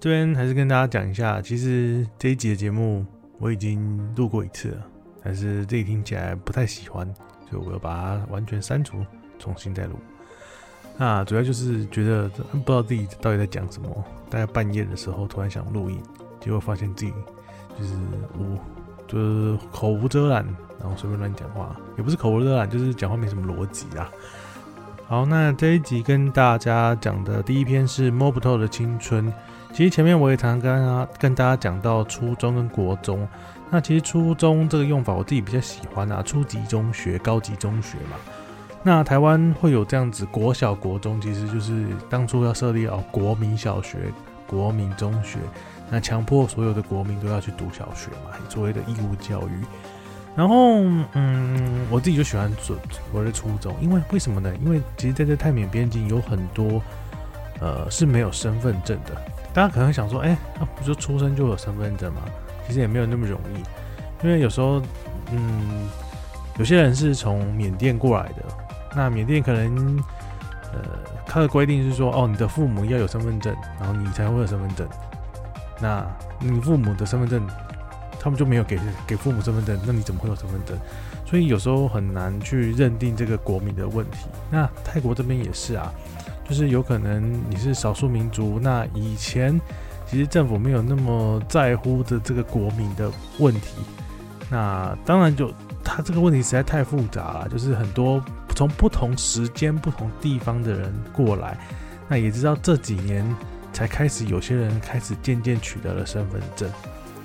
这边还是跟大家讲一下，其实这一集的节目我已经录过一次了，但是这里听起来不太喜欢，所以我要把它完全删除，重新再录。那主要就是觉得不知道自己到底在讲什么，大概半夜的时候突然想录音，结果发现自己就是无就是口无遮拦，然后随便乱讲话，也不是口无遮拦，就是讲话没什么逻辑啦。好，那这一集跟大家讲的第一篇是摸不透的青春。其实前面我也常常跟大家跟大家讲到初中跟国中，那其实初中这个用法我自己比较喜欢啊，初级中学、高级中学嘛。那台湾会有这样子国小、国中，其实就是当初要设立哦国民小学、国民中学，那强迫所有的国民都要去读小学嘛，所谓的义务教育。然后嗯，我自己就喜欢所我的初中，因为为什么呢？因为其实在这泰缅边境有很多呃是没有身份证的。大家可能想说，哎、欸，那不就出生就有身份证吗？其实也没有那么容易，因为有时候，嗯，有些人是从缅甸过来的，那缅甸可能，呃，他的规定是说，哦，你的父母要有身份证，然后你才会有身份证。那你父母的身份证，他们就没有给给父母身份证，那你怎么会有身份证？所以有时候很难去认定这个国民的问题。那泰国这边也是啊。就是有可能你是少数民族，那以前其实政府没有那么在乎的这个国民的问题，那当然就他这个问题实在太复杂了，就是很多从不同时间、不同地方的人过来，那也知道这几年才开始有些人开始渐渐取得了身份证，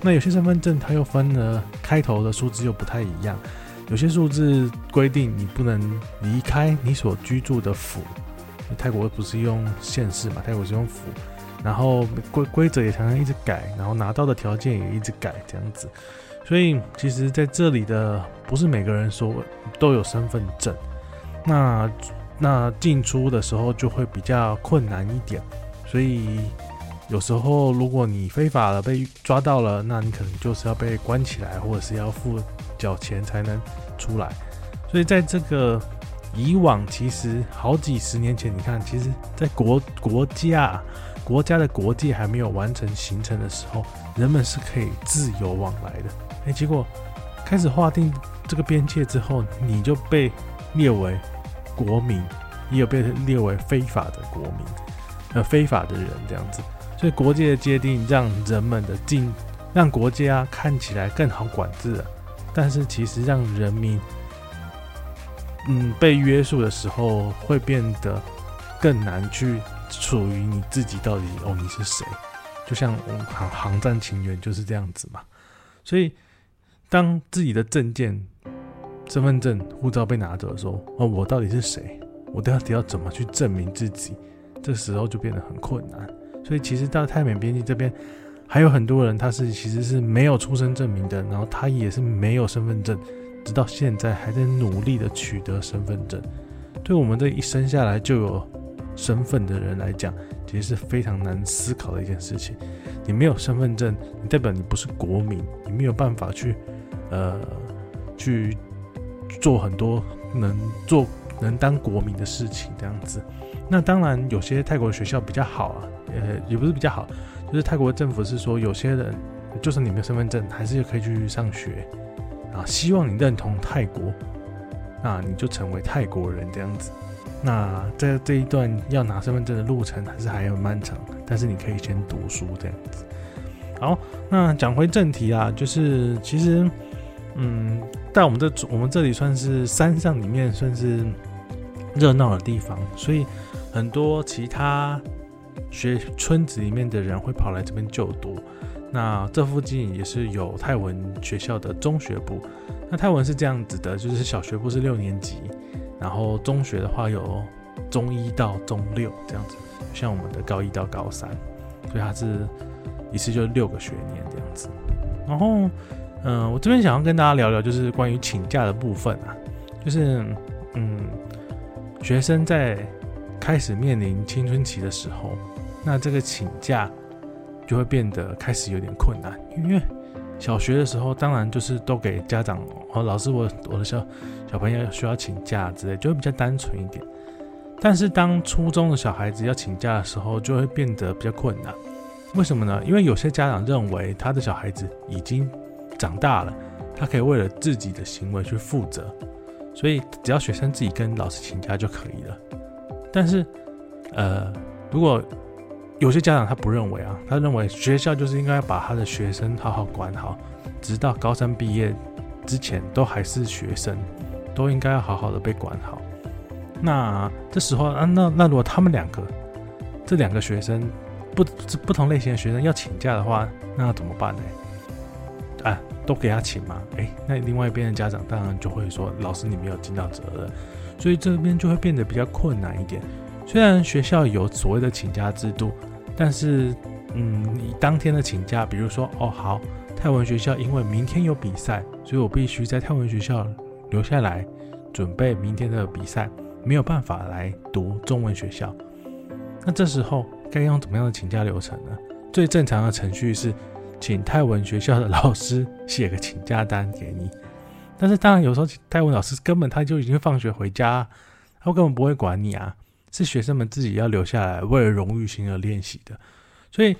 那有些身份证它又分了开头的数字又不太一样，有些数字规定你不能离开你所居住的府。泰国不是用县市嘛？泰国是用府，然后规规则也常常一直改，然后拿到的条件也一直改，这样子。所以其实在这里的不是每个人说都有身份证，那那进出的时候就会比较困难一点。所以有时候如果你非法的被抓到了，那你可能就是要被关起来，或者是要付缴钱才能出来。所以在这个。以往其实好几十年前，你看，其实，在国国家国家的国界还没有完成形成的时候，人们是可以自由往来的。哎，结果开始划定这个边界之后，你就被列为国民，也有被列为非法的国民，呃，非法的人这样子。所以国界的界定让人们的进，让国家看起来更好管制了，但是其实让人民。嗯，被约束的时候会变得更难去处于你自己到底哦，你是谁？就像我航航站情缘就是这样子嘛。所以，当自己的证件、身份证、护照被拿走的时候，哦，我到底是谁？我到底要怎么去证明自己？这时候就变得很困难。所以，其实到泰缅边境这边，还有很多人他是其实是没有出生证明的，然后他也是没有身份证。直到现在还在努力的取得身份证，对我们这一生下来就有身份的人来讲，其实是非常难思考的一件事情。你没有身份证，你代表你不是国民，你没有办法去，呃，去做很多能做能当国民的事情这样子。那当然，有些泰国的学校比较好啊，呃，也不是比较好，就是泰国政府是说，有些人就算你没有身份证，还是可以去上学。啊，希望你认同泰国，那你就成为泰国人这样子。那在这一段要拿身份证的路程还是还很漫长，但是你可以先读书这样子。好，那讲回正题啊，就是其实，嗯，在我们这我们这里算是山上里面算是热闹的地方，所以很多其他学村子里面的人会跑来这边就读。那这附近也是有泰文学校的中学部。那泰文是这样子的，就是小学部是六年级，然后中学的话有中一到中六这样子，像我们的高一到高三，所以它是一次就六个学年这样子。然后，嗯、我这边想要跟大家聊聊，就是关于请假的部分啊，就是嗯，学生在开始面临青春期的时候，那这个请假。就会变得开始有点困难，因为小学的时候，当然就是都给家长哦，老师我，我我的小小朋友需要请假之类，就会比较单纯一点。但是当初中的小孩子要请假的时候，就会变得比较困难。为什么呢？因为有些家长认为他的小孩子已经长大了，他可以为了自己的行为去负责，所以只要学生自己跟老师请假就可以了。但是，呃，如果有些家长他不认为啊，他认为学校就是应该把他的学生好好管好，直到高三毕业之前都还是学生，都应该要好好的被管好。那这时候啊，那那如果他们两个这两个学生不不同类型的学生要请假的话，那怎么办呢？啊，都给他请吗？诶，那另外一边的家长当然就会说，老师你没有尽到责任，所以这边就会变得比较困难一点。虽然学校有所谓的请假制度，但是，嗯，你当天的请假，比如说，哦，好，泰文学校因为明天有比赛，所以我必须在泰文学校留下来准备明天的比赛，没有办法来读中文学校。那这时候该用怎么样的请假流程呢？最正常的程序是请泰文学校的老师写个请假单给你。但是当然，有时候泰文老师根本他就已经放学回家，他根本不会管你啊。是学生们自己要留下来，为了荣誉心而练习的，所以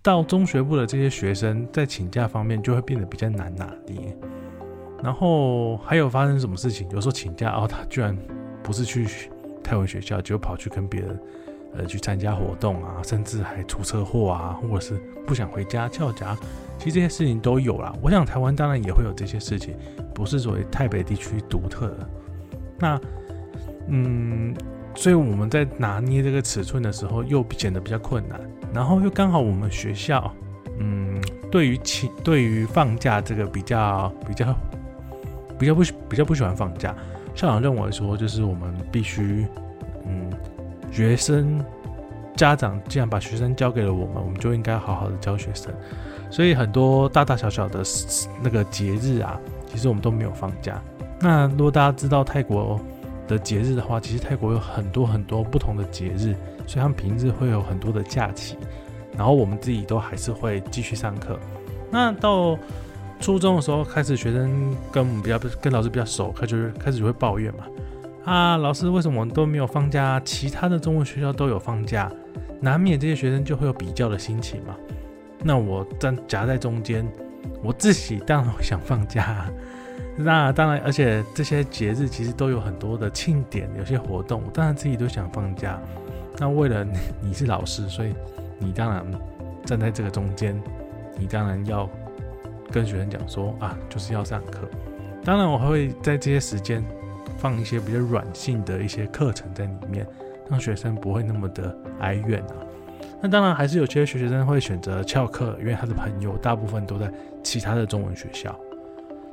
到中学部的这些学生在请假方面就会变得比较难拿捏。然后还有发生什么事情？有时候请假哦，他居然不是去泰文学校，就跑去跟别人呃去参加活动啊，甚至还出车祸啊，或者是不想回家翘家。其实这些事情都有啦。我想台湾当然也会有这些事情，不是作为台北地区独特的。那嗯。所以我们在拿捏这个尺寸的时候，又显得比较困难。然后又刚好我们学校，嗯，对于请对于放假这个比较比较比较不比较不喜欢放假。校长认为说，就是我们必须，嗯，学生家长既然把学生交给了我们，我们就应该好好的教学生。所以很多大大小小的那个节日啊，其实我们都没有放假。那如果大家知道泰国的节日的话，其实泰国有很多很多不同的节日，所以他们平日会有很多的假期。然后我们自己都还是会继续上课。那到初中的时候，开始学生跟我们比较跟老师比较熟，开始开始就会抱怨嘛。啊，老师为什么我们都没有放假？其他的中文学校都有放假，难免这些学生就会有比较的心情嘛。那我站夹在中间，我自己当然想放假。那当然，而且这些节日其实都有很多的庆典，有些活动，当然自己都想放假。那为了你，是老师，所以你当然站在这个中间，你当然要跟学生讲说啊，就是要上课。当然，我还会在这些时间放一些比较软性的一些课程在里面，让学生不会那么的哀怨啊。那当然，还是有些学生会选择翘课，因为他的朋友大部分都在其他的中文学校。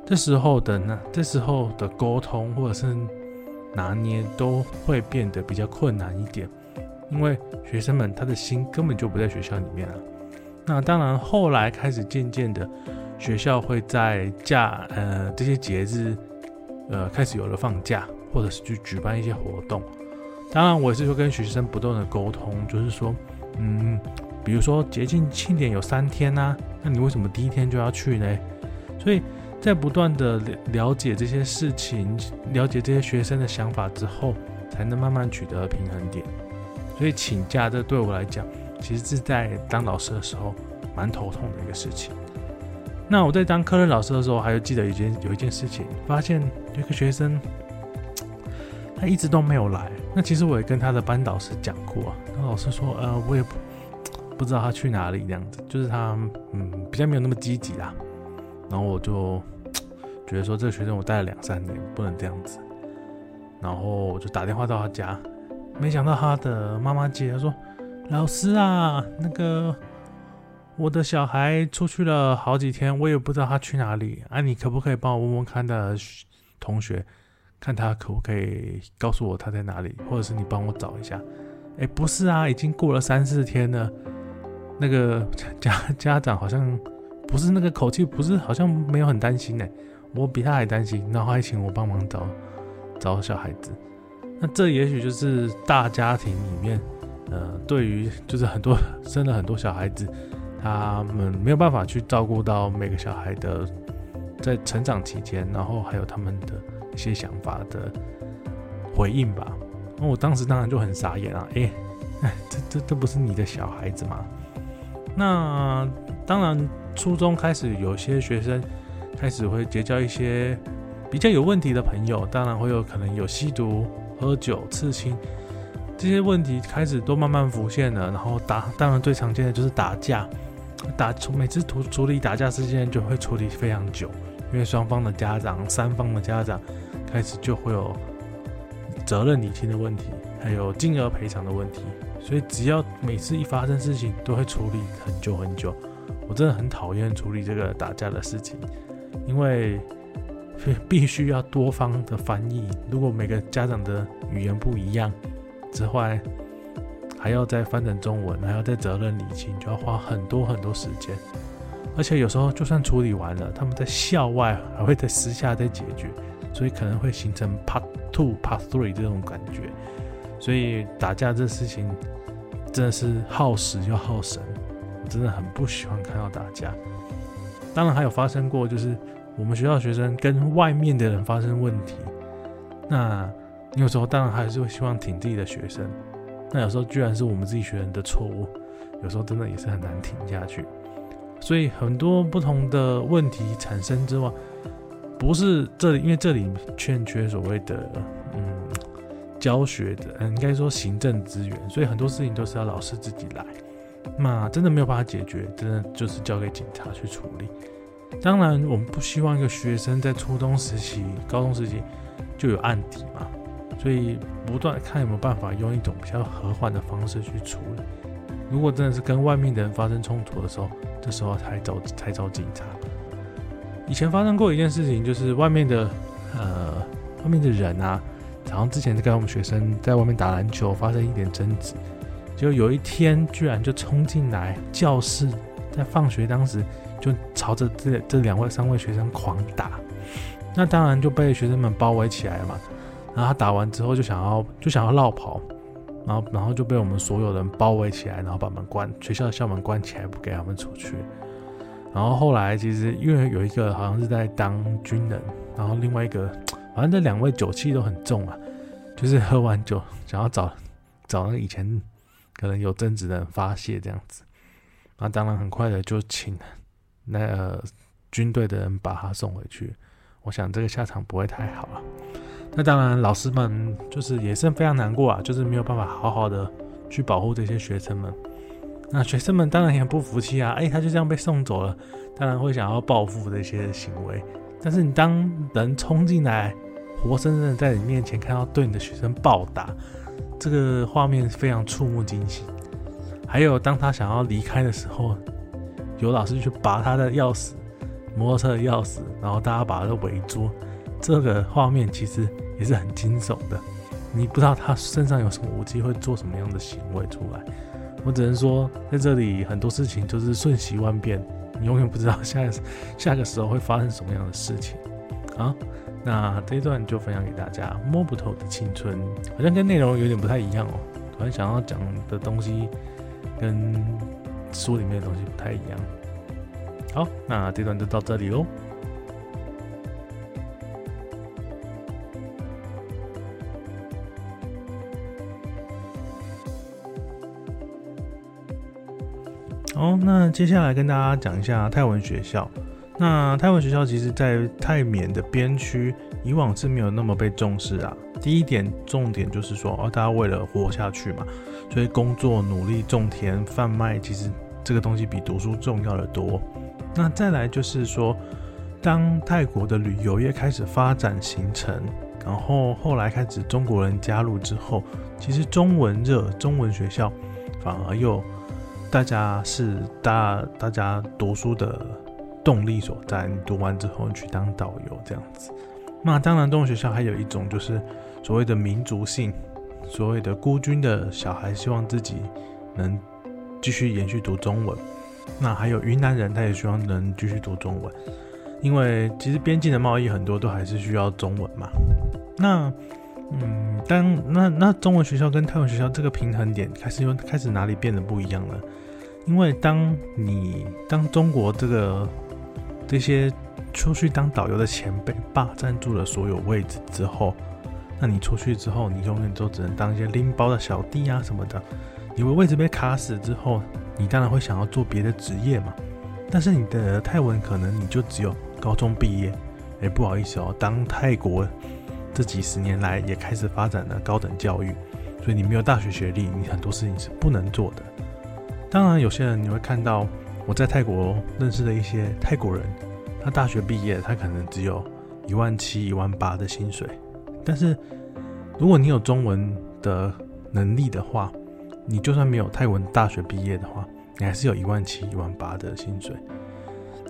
这时候的那，这时候的沟通或者是拿捏都会变得比较困难一点，因为学生们他的心根本就不在学校里面了。那当然，后来开始渐渐的，学校会在假呃这些节日呃开始有了放假，或者是去举办一些活动。当然，我也是会跟学生不断的沟通，就是说，嗯，比如说节庆庆典有三天呐、那你为什么第一天就要去呢？所以。在不断的了了解这些事情，了解这些学生的想法之后，才能慢慢取得平衡点。所以请假，这对我来讲，其实是在当老师的时候蛮头痛的一个事情。那我在当科任老师的时候，还有记得一件有一件事情，发现有一个学生，他一直都没有来。那其实我也跟他的班导师讲过，那老师说，呃，我也不不知道他去哪里，这样子，就是他嗯比较没有那么积极啦。然后我就觉得说，这个学生我带了两三年，不能这样子。然后我就打电话到他家，没想到他的妈妈接，他说：“老师啊，那个我的小孩出去了好几天，我也不知道他去哪里。啊，你可不可以帮我问问看他的同学，看他可不可以告诉我他在哪里，或者是你帮我找一下？”哎，不是啊，已经过了三四天了。那个家家长好像。不是那个口气，不是好像没有很担心呢。我比他还担心，然后还请我帮忙找找小孩子。那这也许就是大家庭里面，呃，对于就是很多生了很多小孩子，他们没有办法去照顾到每个小孩的在成长期间，然后还有他们的一些想法的回应吧。那我当时当然就很傻眼啊，哎哎，这这这不是你的小孩子吗？那当然，初中开始有些学生开始会结交一些比较有问题的朋友，当然会有可能有吸毒、喝酒、刺青这些问题开始都慢慢浮现了。然后打，当然最常见的就是打架，打从每次处处理打架事件就会处理非常久，因为双方的家长、三方的家长开始就会有责任厘清的问题，还有金额赔偿的问题。所以只要每次一发生事情，都会处理很久很久。我真的很讨厌处理这个打架的事情，因为 必须要多方的翻译。如果每个家长的语言不一样，之外还要再翻成中文，还要再责任厘清，就要花很多很多时间。而且有时候就算处理完了，他们在校外还会在私下再解决，所以可能会形成 Part Two、Part Three 这种感觉。所以打架这事情。真的是耗时又耗神，真的很不喜欢看到打架。当然还有发生过，就是我们学校学生跟外面的人发生问题。那你有时候当然还是会希望挺自己的学生，那有时候居然是我们自己学生的错误，有时候真的也是很难挺下去。所以很多不同的问题产生之外，不是这里，因为这里欠缺所谓的嗯。教学的，应该说行政资源，所以很多事情都是要老师自己来。那真的没有办法解决，真的就是交给警察去处理。当然，我们不希望一个学生在初中时期、高中时期就有案底嘛，所以不断看有没有办法用一种比较和缓的方式去处理。如果真的是跟外面的人发生冲突的时候，这时候才找才找警察。以前发生过一件事情，就是外面的呃，外面的人啊。好像之前跟我们学生在外面打篮球，发生一点争执，就有一天居然就冲进来教室，在放学当时就朝着这这两位三位学生狂打，那当然就被学生们包围起来了嘛。然后他打完之后就想要就想要落跑，然后然后就被我们所有人包围起来，然后把门关，学校的校门关起来，不给他们出去。然后后来其实因为有一个好像是在当军人，然后另外一个。反正这两位酒气都很重啊，就是喝完酒想要找找那个以前可能有争执的人发泄这样子，那当然很快的就请那个军队的人把他送回去。我想这个下场不会太好啊。那当然老师们就是也是非常难过啊，就是没有办法好好的去保护这些学生们。那学生们当然也很不服气啊，哎，他就这样被送走了，当然会想要报复这些行为。但是你当人冲进来。活生生的在你面前看到对你的学生暴打，这个画面非常触目惊心。还有当他想要离开的时候，有老师去拔他的钥匙，摩托车的钥匙，然后大家把他围住，这个画面其实也是很惊悚的。你不知道他身上有什么武器，会做什么样的行为出来。我只能说，在这里很多事情就是瞬息万变，你永远不知道下下个时候会发生什么样的事情啊。那这一段就分享给大家，摸不透的青春，好像跟内容有点不太一样哦。突然想要讲的东西跟书里面的东西不太一样。好，那这段就到这里喽。好，那接下来跟大家讲一下泰文学校。那泰文学校其实，在泰缅的边区，以往是没有那么被重视啊。第一点重点就是说，哦，大家为了活下去嘛，所以工作、努力、种田、贩卖，其实这个东西比读书重要的多。那再来就是说，当泰国的旅游业开始发展形成，然后后来开始中国人加入之后，其实中文热，中文学校反而又大家是大大家读书的。动力所在，你读完之后去当导游这样子。那当然，中文学校还有一种就是所谓的民族性，所谓的孤军的小孩希望自己能继续延续读中文。那还有云南人，他也希望能继续读中文，因为其实边境的贸易很多都还是需要中文嘛。那嗯，当那那中文学校跟泰文学校这个平衡点开始又开始哪里变得不一样了？因为当你当中国这个这些出去当导游的前辈霸占住了所有位置之后，那你出去之后，你永远都只能当一些拎包的小弟啊什么的。你的位置被卡死之后，你当然会想要做别的职业嘛。但是你的泰文可能你就只有高中毕业，哎，不好意思哦，当泰国这几十年来也开始发展了高等教育，所以你没有大学学历，你很多事情是不能做的。当然，有些人你会看到我在泰国认识的一些泰国人，他大学毕业，他可能只有一万七、一万八的薪水，但是如果你有中文的能力的话，你就算没有泰文大学毕业的话，你还是有一万七、一万八的薪水，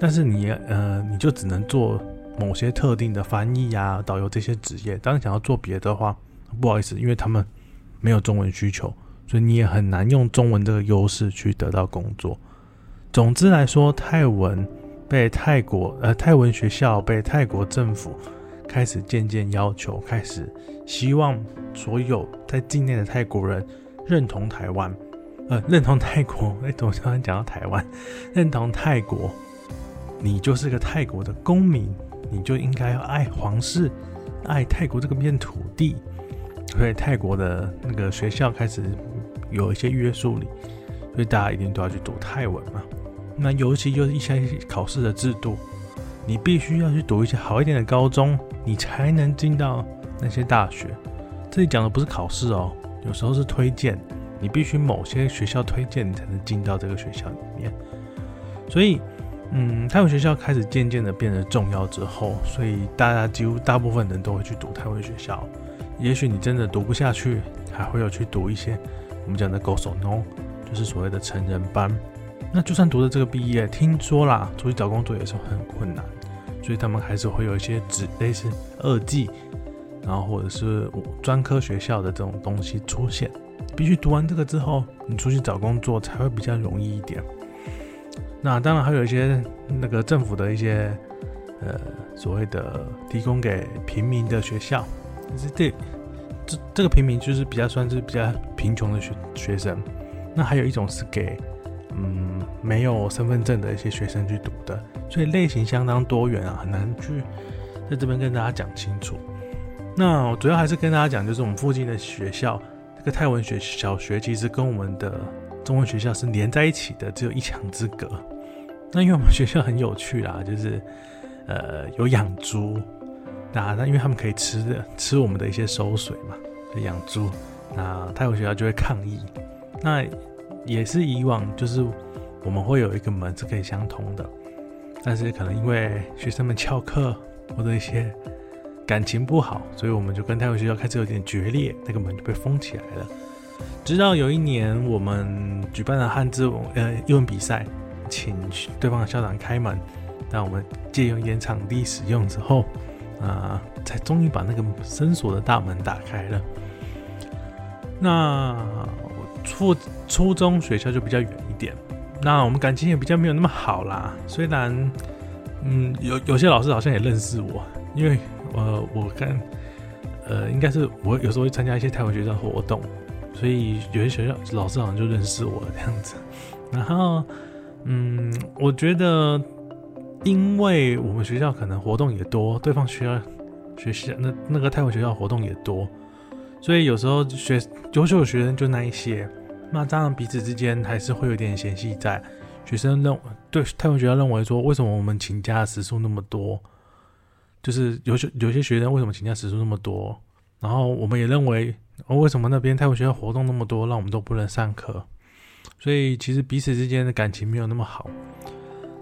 但是你呃，你就只能做某些特定的翻译呀、导游这些职业。当你想要做别的话，不好意思，因为他们没有中文需求，所以你也很难用中文这个优势去得到工作。总之来说，泰文被泰国呃泰文学校被泰国政府开始渐渐要求，开始希望所有在境内的泰国人认同台湾。呃，认同泰国，哎，怎么突然讲到台湾？认同泰国，你就是个泰国的公民，你就应该要爱皇室，爱泰国这个片土地。所以泰国的那个学校开始有一些约束力，所以大家一定都要去读泰文嘛。那尤其就是一些考试的制度，你必须要去读一些好一点的高中，你才能进到那些大学。这里讲的不是考试哦，有时候是推荐。你必须某些学校推荐，你才能进到这个学校里面。所以，嗯，泰文学校开始渐渐的变得重要之后，所以大家几乎大部分人都会去读泰文学校。也许你真的读不下去，还会有去读一些我们讲的 Gosono，就是所谓的成人班。那就算读了这个毕业，听说啦，出去找工作也是很困难，所以他们还是会有一些职类似二技，然后或者是专科学校的这种东西出现。必须读完这个之后，你出去找工作才会比较容易一点。那当然还有一些那个政府的一些呃所谓的提供给平民的学校，这这这个平民就是比较算是比较贫穷的学学生。那还有一种是给嗯没有身份证的一些学生去读的，所以类型相当多元啊，很难去在这边跟大家讲清楚。那我主要还是跟大家讲，就是我们附近的学校。这个泰文学小学其实跟我们的中文学校是连在一起的，只有一墙之隔。那因为我们学校很有趣啦，就是呃有养猪，那那因为他们可以吃的吃我们的一些收水嘛，养猪。那泰文学校就会抗议。那也是以往就是我们会有一个门是可以相通的，但是可能因为学生们翘课或者一些。感情不好，所以我们就跟泰文学校开始有点决裂，那个门就被封起来了。直到有一年，我们举办了汉字文呃英文比赛，请对方的校长开门，让我们借用一点场地使用之后，啊、呃，才终于把那个深锁的大门打开了。那初初中学校就比较远一点，那我们感情也比较没有那么好啦。虽然，嗯，有有些老师好像也认识我，因为。呃，我看，呃，应该是我有时候会参加一些泰文学校活动，所以有些学校老师好像就认识我这样子。然后，嗯，我觉得，因为我们学校可能活动也多，对方学校学校那那个泰文学校活动也多，所以有时候学优秀的学生就那一些，那当然彼此之间还是会有点嫌隙在。学生认对泰文学校认为说，为什么我们请假时数那么多？就是有些有些学生为什么请假时数那么多？然后我们也认为，哦，为什么那边泰文学校活动那么多，让我们都不能上课？所以其实彼此之间的感情没有那么好。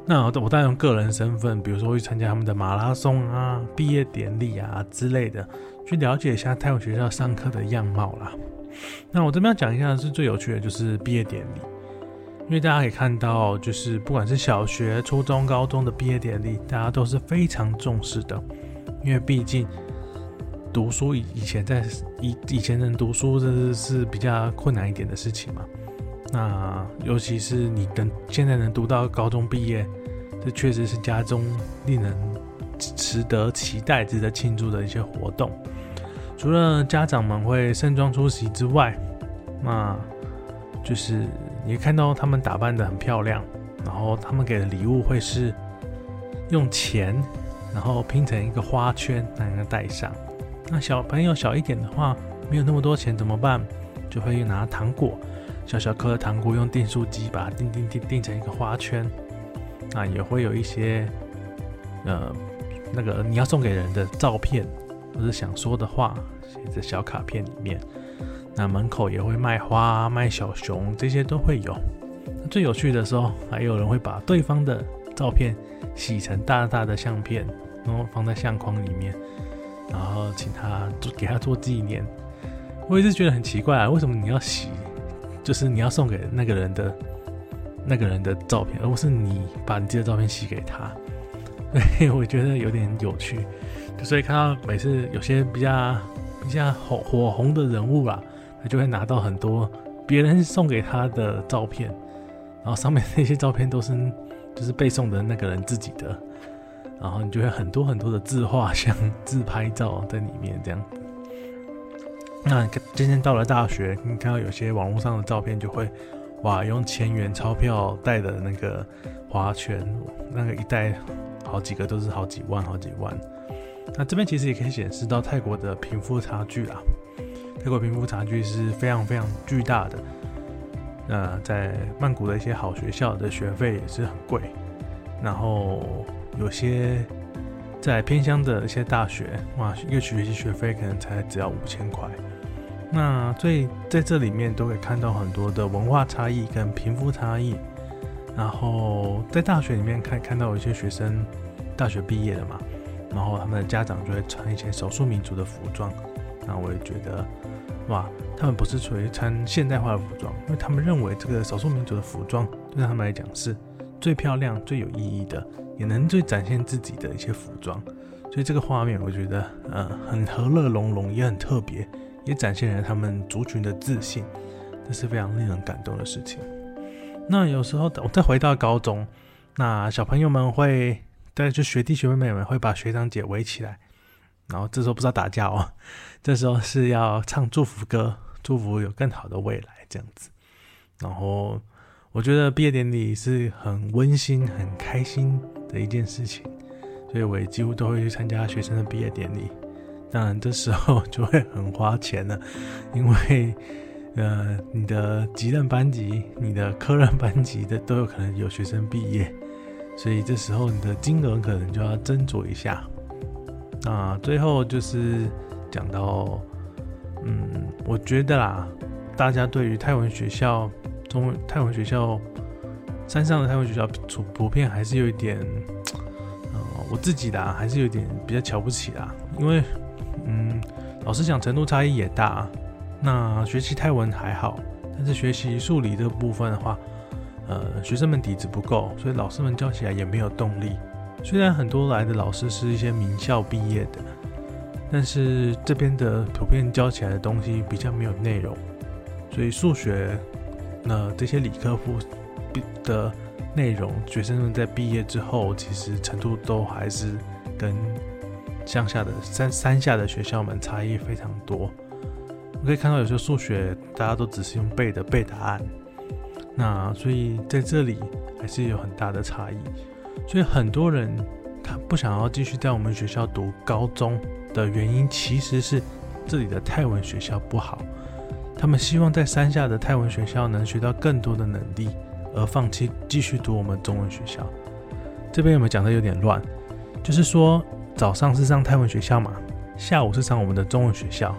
那我当然用个人身份，比如说去参加他们的马拉松啊、毕业典礼啊之类的，去了解一下泰文学校上课的样貌啦。那我这边要讲一下是最有趣的，就是毕业典礼。因为大家可以看到，就是不管是小学、初中、高中的毕业典礼，大家都是非常重视的。因为毕竟读书以以前在以以前人读书这是是比较困难一点的事情嘛。那尤其是你等现在能读到高中毕业，这确实是家中令人值得期待、值得庆祝的一些活动。除了家长们会盛装出席之外，那就是。你看到他们打扮的很漂亮，然后他们给的礼物会是用钱，然后拼成一个花圈，让人戴上。那小朋友小一点的话，没有那么多钱怎么办？就会拿糖果，小小颗的糖果，用订书机把它订订订订成一个花圈。那也会有一些呃那个你要送给人的照片，或者想说的话，写在小卡片里面。那门口也会卖花、卖小熊，这些都会有。最有趣的时候，还有人会把对方的照片洗成大大的相片，然后放在相框里面，然后请他做给他做纪念。我一直觉得很奇怪啊，为什么你要洗？就是你要送给那个人的那个人的照片，而不是你把你自己的照片洗给他。所以我觉得有点有趣。所以看到每次有些比较比较火火红的人物啦，他就会拿到很多别人送给他的照片。然后上面那些照片都是就是被送的那个人自己的，然后你就会很多很多的自画像、自拍照在里面这样。那今天到了大学，你看到有些网络上的照片，就会哇，用千元钞票带的那个花圈，那个一带好几个都是好几万、好几万。那这边其实也可以显示到泰国的贫富差距啦，泰国贫富差距是非常非常巨大的。那在曼谷的一些好学校的学费也是很贵，然后有些在偏乡的一些大学，哇，一个学期学费可能才只要五千块。那所以在这里面都可以看到很多的文化差异跟贫富差异。然后在大学里面看看到有一些学生大学毕业了嘛，然后他们的家长就会穿一些少数民族的服装，那我也觉得。哇，他们不是属于穿现代化的服装，因为他们认为这个少数民族的服装对他们来讲是最漂亮、最有意义的，也能最展现自己的一些服装。所以这个画面我觉得，呃，很和乐融融，也很特别，也展现了他们族群的自信，这是非常令人感动的事情。那有时候我再回到高中，那小朋友们会，对，就学弟学妹们会把学长姐围起来。然后这时候不知道打架哦，这时候是要唱祝福歌，祝福有更好的未来这样子。然后我觉得毕业典礼是很温馨、很开心的一件事情，所以我也几乎都会去参加学生的毕业典礼。当然这时候就会很花钱了，因为呃你的级任班级、你的科任班级的都有可能有学生毕业，所以这时候你的金额可能就要斟酌一下。那最后就是讲到，嗯，我觉得啦，大家对于泰文学校、中文泰文学校、山上的泰文学校，普普遍还是有一点，呃，我自己的还是有点比较瞧不起啦。因为，嗯，老实讲，程度差异也大。那学习泰文还好，但是学习数理这个部分的话，呃，学生们底子不够，所以老师们教起来也没有动力。虽然很多来的老师是一些名校毕业的，但是这边的普遍教起来的东西比较没有内容，所以数学，那这些理科部的内容，学生们在毕业之后，其实程度都还是跟乡下的山山下的学校们差异非常多。我可以看到有些数学大家都只是用背的背答案，那所以在这里还是有很大的差异。所以很多人他不想要继续在我们学校读高中的原因，其实是这里的泰文学校不好。他们希望在山下的泰文学校能学到更多的能力，而放弃继续读我们中文学校。这边有没有讲的有点乱？就是说早上是上泰文学校嘛，下午是上我们的中文学校。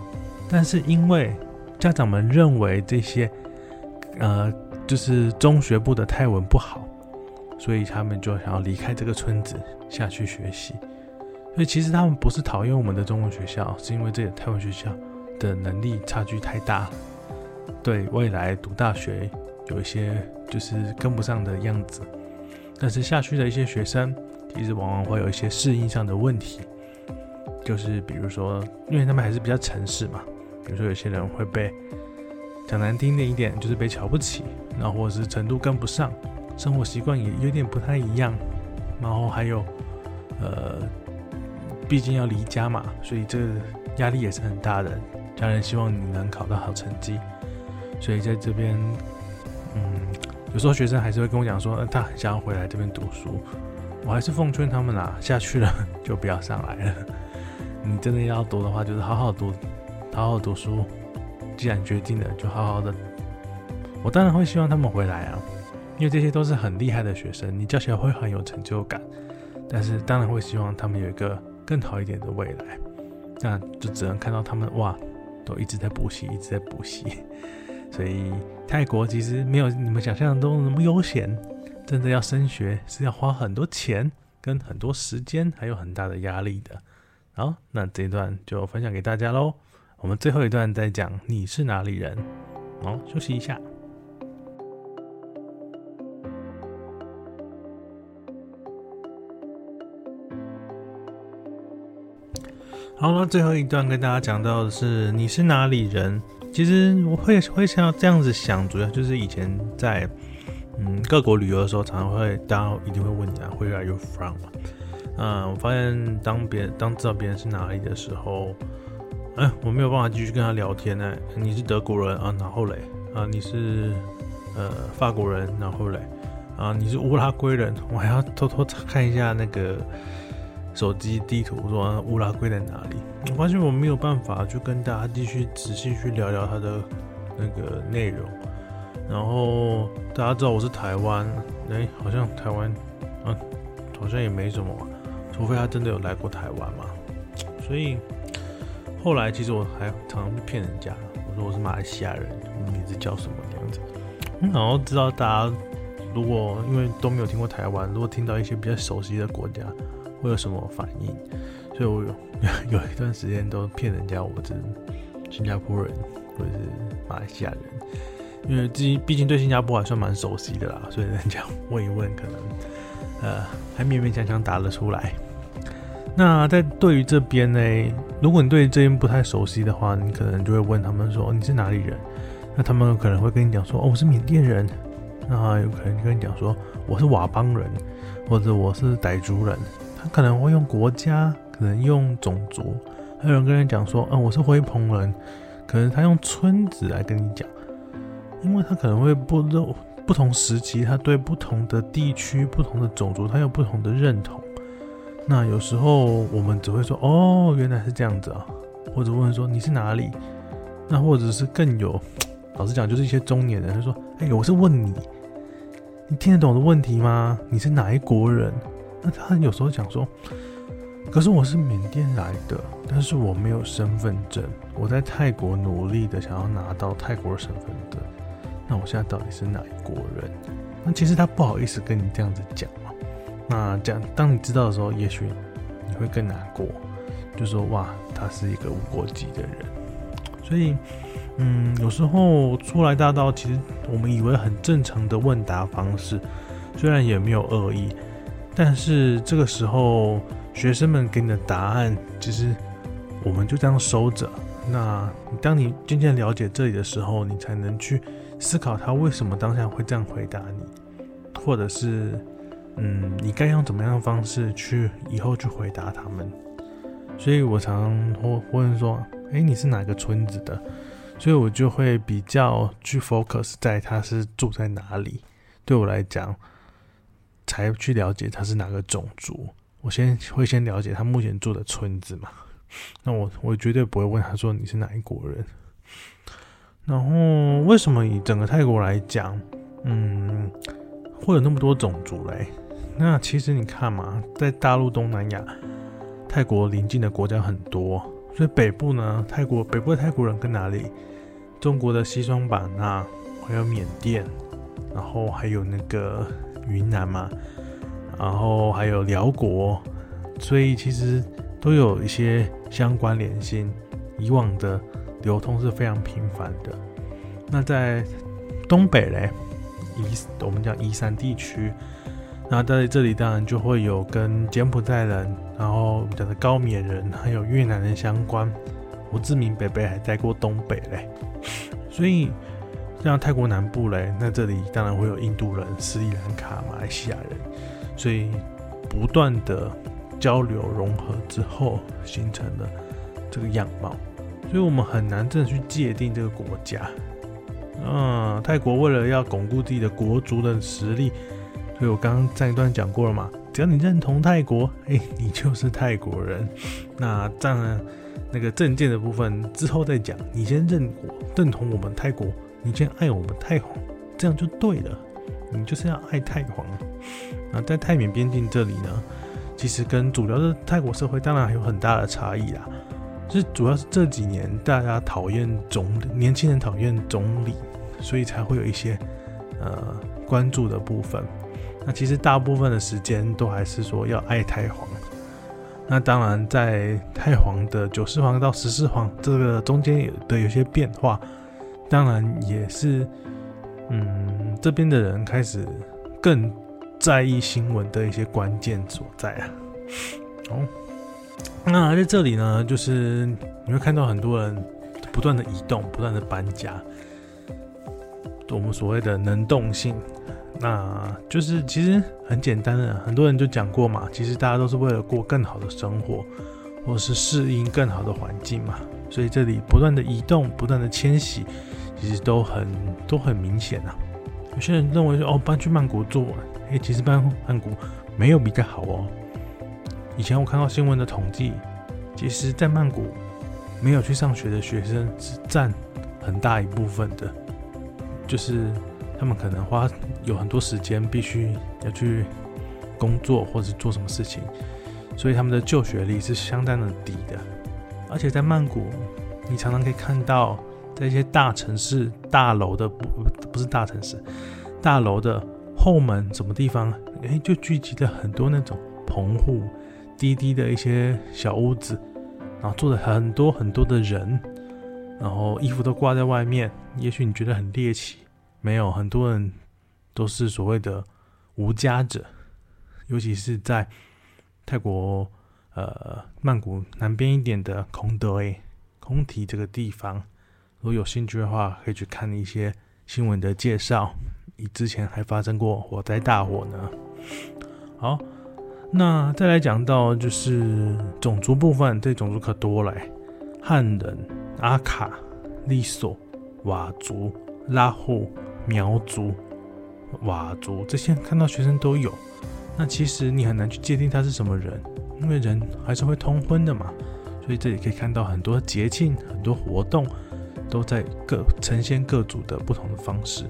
但是因为家长们认为这些呃，就是中学部的泰文不好。所以他们就想要离开这个村子下去学习。所以其实他们不是讨厌我们的中文学校，是因为这个泰文学校的能力差距太大，对未来读大学有一些就是跟不上的样子。但是下去的一些学生，其实往往会有一些适应上的问题，就是比如说，因为他们还是比较城市嘛，比如说有些人会被讲难听的一点，就是被瞧不起，然后或者是程度跟不上。生活习惯也有点不太一样，然后还有，呃，毕竟要离家嘛，所以这压力也是很大的。家人希望你能考到好成绩，所以在这边，嗯，有时候学生还是会跟我讲说，他很想要回来这边读书。我还是奉劝他们啦，下去了就不要上来了。你真的要读的话，就是好好读，好好读书。既然决定了，就好好的。我当然会希望他们回来啊，因为这些都是很厉害的学生，你教起来会很有成就感。但是当然会希望他们有一个更好一点的未来，那就只能看到他们哇，都一直在补习，一直在补习。所以泰国其实没有你们想象中那么悠闲，真的要升学是要花很多钱、跟很多时间，还有很大的压力的。好，那这一段就分享给大家喽。我们最后一段再讲你是哪里人。好，休息一下。好了，最后一段跟大家讲到的是你是哪里人。其实我会会想要这样子想，主要就是以前在嗯各国旅游的时候，常常会大家一定会问你啊，Where are you from？嗯，我发现当别人当知道别人是哪里的时候，哎，我没有办法继续跟他聊天呢。你是德国人啊，然后嘞啊，你是呃法国人，然后嘞啊，你是乌拉圭人，我还要偷偷看一下那个。手机地图说乌拉圭在哪里？我发现我没有办法就跟大家继续仔细去聊聊他的那个内容。然后大家知道我是台湾，哎、好像台湾，嗯、啊，好像也没什么，除非他真的有来过台湾嘛。所以后来其实我还常常骗人家，我说我是马来西亚人，我名字叫什么这样子。然后知道大家如果因为都没有听过台湾，如果听到一些比较熟悉的国家。会有什么反应？所以我有 有一段时间都骗人家我是新加坡人或者是马来西亚人，因为自己毕竟对新加坡还算蛮熟悉的啦，所以人家问一问，可能呃还勉勉强强答得出来。那在对于这边呢，如果你对这边不太熟悉的话，你可能就会问他们说，你是哪里人？那他们可能会跟你讲说哦，我是缅甸人。那有可能跟你讲说我是佤邦人，或者我是傣族人。他可能会用国家，可能用种族，还有人跟人讲说，嗯，我是灰蓬人，可能他用村子来跟你讲，因为他可能会不不同时期，他对不同的地区、不同的种族，他有不同的认同。那有时候我们只会说，哦，原来是这样子啊，或者问说你是哪里？那或者是更有，老实讲，就是一些中年人，他说，哎，我是问你，你听得懂的问题吗？你是哪一国人？那他有时候讲说，可是我是缅甸来的，但是我没有身份证，我在泰国努力的想要拿到泰国的身份证，那我现在到底是哪一国人？那其实他不好意思跟你这样子讲。那这样，当你知道的时候，也许你会更难过，就说哇，他是一个无国籍的人。所以，嗯，有时候初来大到，其实我们以为很正常的问答方式，虽然也没有恶意。但是这个时候，学生们给你的答案，其实我们就这样收着。那当你渐渐了解这里的时候，你才能去思考他为什么当下会这样回答你，或者是，嗯，你该用怎么样的方式去以后去回答他们。所以我常常会问说：“诶，你是哪个村子的？”所以我就会比较去 focus 在他是住在哪里。对我来讲。才去了解他是哪个种族，我先会先了解他目前住的村子嘛。那我我绝对不会问他说你是哪一国人。然后为什么以整个泰国来讲，嗯，会有那么多种族嘞？那其实你看嘛，在大陆东南亚，泰国邻近的国家很多，所以北部呢，泰国北部的泰国人跟哪里？中国的西双版纳，还有缅甸，然后还有那个。云南嘛，然后还有辽国，所以其实都有一些相关联性。以往的流通是非常频繁的。那在东北嘞，一我们讲宜山地区，那在这里当然就会有跟柬埔寨人，然后我们讲的高棉人，还有越南人相关。胡志明北北还待过东北嘞，所以。像泰国南部嘞，那这里当然会有印度人、斯里兰卡、马来西亚人，所以不断的交流融合之后，形成了这个样貌。所以我们很难真的去界定这个国家。嗯，泰国为了要巩固自己的国族的实力，所以我刚刚上一段讲过了嘛，只要你认同泰国，哎，你就是泰国人。那这样那个证件的部分之后再讲，你先认我认同我们泰国。你先爱我们泰皇这样就对了，你就是要爱太皇。那在泰缅边境这里呢，其实跟主流的泰国社会当然还有很大的差异啦。就是主要是这几年大家讨厌总理年轻人讨厌总理，所以才会有一些呃关注的部分。那其实大部分的时间都还是说要爱太皇。那当然，在太皇的九世皇到十世皇这个中间有的有些变化，当然也是嗯这边的人开始更在意新闻的一些关键所在啊。哦。那在这里呢，就是你会看到很多人不断的移动，不断的搬家，我们所谓的能动性，那就是其实很简单的，很多人就讲过嘛，其实大家都是为了过更好的生活，或是适应更好的环境嘛，所以这里不断的移动，不断的迁徙，其实都很都很明显啊。有些人认为说，哦，搬去曼谷住，哎，其实搬曼谷没有比较好哦。以前我看到新闻的统计，其实，在曼谷没有去上学的学生是占很大一部分的，就是他们可能花有很多时间必须要去工作或者做什么事情，所以他们的就学率是相当的低的。而且在曼谷，你常常可以看到，在一些大城市大楼的不不是大城市大楼的后门什么地方，哎，就聚集了很多那种棚户。低低的一些小屋子，然后坐着很多很多的人，然后衣服都挂在外面。也许你觉得很猎奇，没有，很多人都是所谓的无家者，尤其是在泰国呃曼谷南边一点的空德诶空提这个地方。如果有兴趣的话，可以去看一些新闻的介绍。你之前还发生过火灾大火呢。好。那再来讲到就是种族部分，这种族可多了，汉人、阿卡、利索、佤族、拉祜、苗族、佤族这些看到学生都有。那其实你很难去界定他是什么人，因为人还是会通婚的嘛。所以这里可以看到很多节庆、很多活动都在各呈现各族的不同的方式。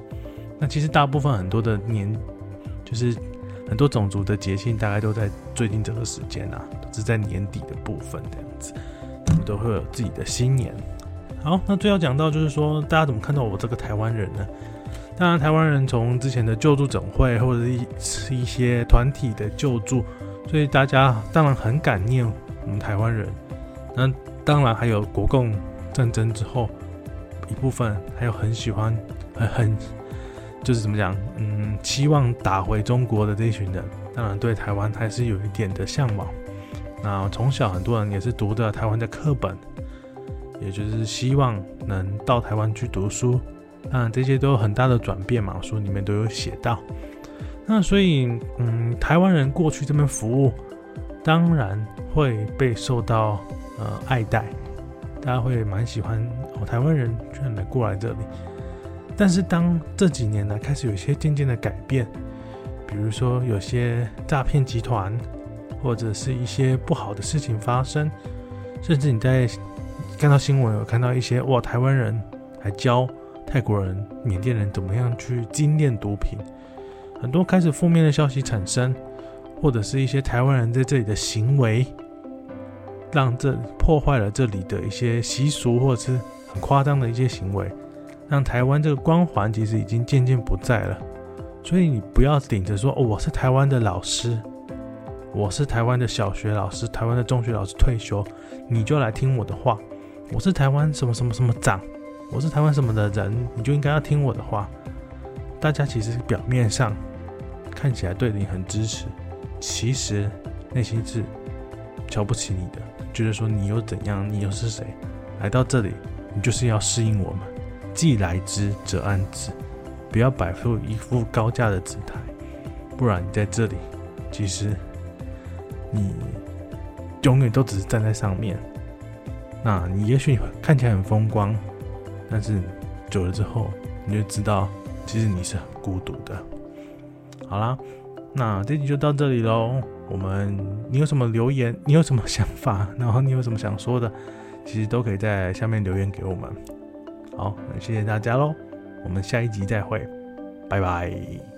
那其实大部分很多的年就是。很多种族的节庆大概都在最近这个时间啊，都是在年底的部分这样子，他们都会有自己的新年。好，那最后讲到就是说，大家怎么看到我这个台湾人呢？当然，台湾人从之前的救助总会或者是一些团体的救助，所以大家当然很感念我们台湾人。那当然还有国共战争之后一部分，还有很喜欢很很。就是怎么讲，嗯，期望打回中国的这一群人，当然对台湾还是有一点的向往。那从小很多人也是读的台湾的课本，也就是希望能到台湾去读书。当然这些都有很大的转变嘛，书里面都有写到。那所以，嗯，台湾人过去这边服务，当然会被受到呃爱戴，大家会蛮喜欢哦，台湾人居然来过来这里。但是当这几年呢，开始有一些渐渐的改变，比如说有些诈骗集团，或者是一些不好的事情发生，甚至你在看到新闻有看到一些哇，台湾人还教泰国人、缅甸人怎么样去精炼毒品，很多开始负面的消息产生，或者是一些台湾人在这里的行为，让这破坏了这里的一些习俗，或者是很夸张的一些行为。让台湾这个光环其实已经渐渐不在了，所以你不要顶着说，我是台湾的老师，我是台湾的小学老师，台湾的中学老师退休，你就来听我的话。我是台湾什么什么什么长，我是台湾什么的人，你就应该要听我的话。大家其实表面上看起来对你很支持，其实内心是瞧不起你的，觉得说你又怎样，你又是谁？来到这里，你就是要适应我们。既来之则安之，不要摆出一副高价的姿态，不然你在这里，其实你永远都只是站在上面。那你也许看起来很风光，但是久了之后，你就知道，其实你是很孤独的。好啦，那这集就到这里喽。我们，你有什么留言？你有什么想法？然后你有什么想说的？其实都可以在下面留言给我们。好，那谢谢大家喽，我们下一集再会，拜拜。